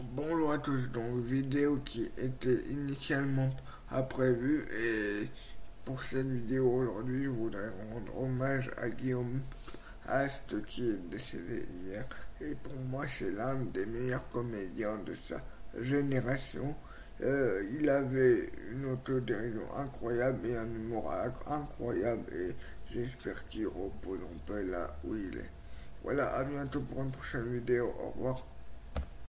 Bonjour à tous, donc vidéo qui était initialement à prévue et pour cette vidéo aujourd'hui je voudrais rendre hommage à Guillaume Ast qui est décédé hier et pour moi c'est l'un des meilleurs comédiens de sa génération. Euh, il avait une autodérision incroyable et un humour incroyable et j'espère qu'il repose en paix là où il est. Voilà, à bientôt pour une prochaine vidéo. Au revoir.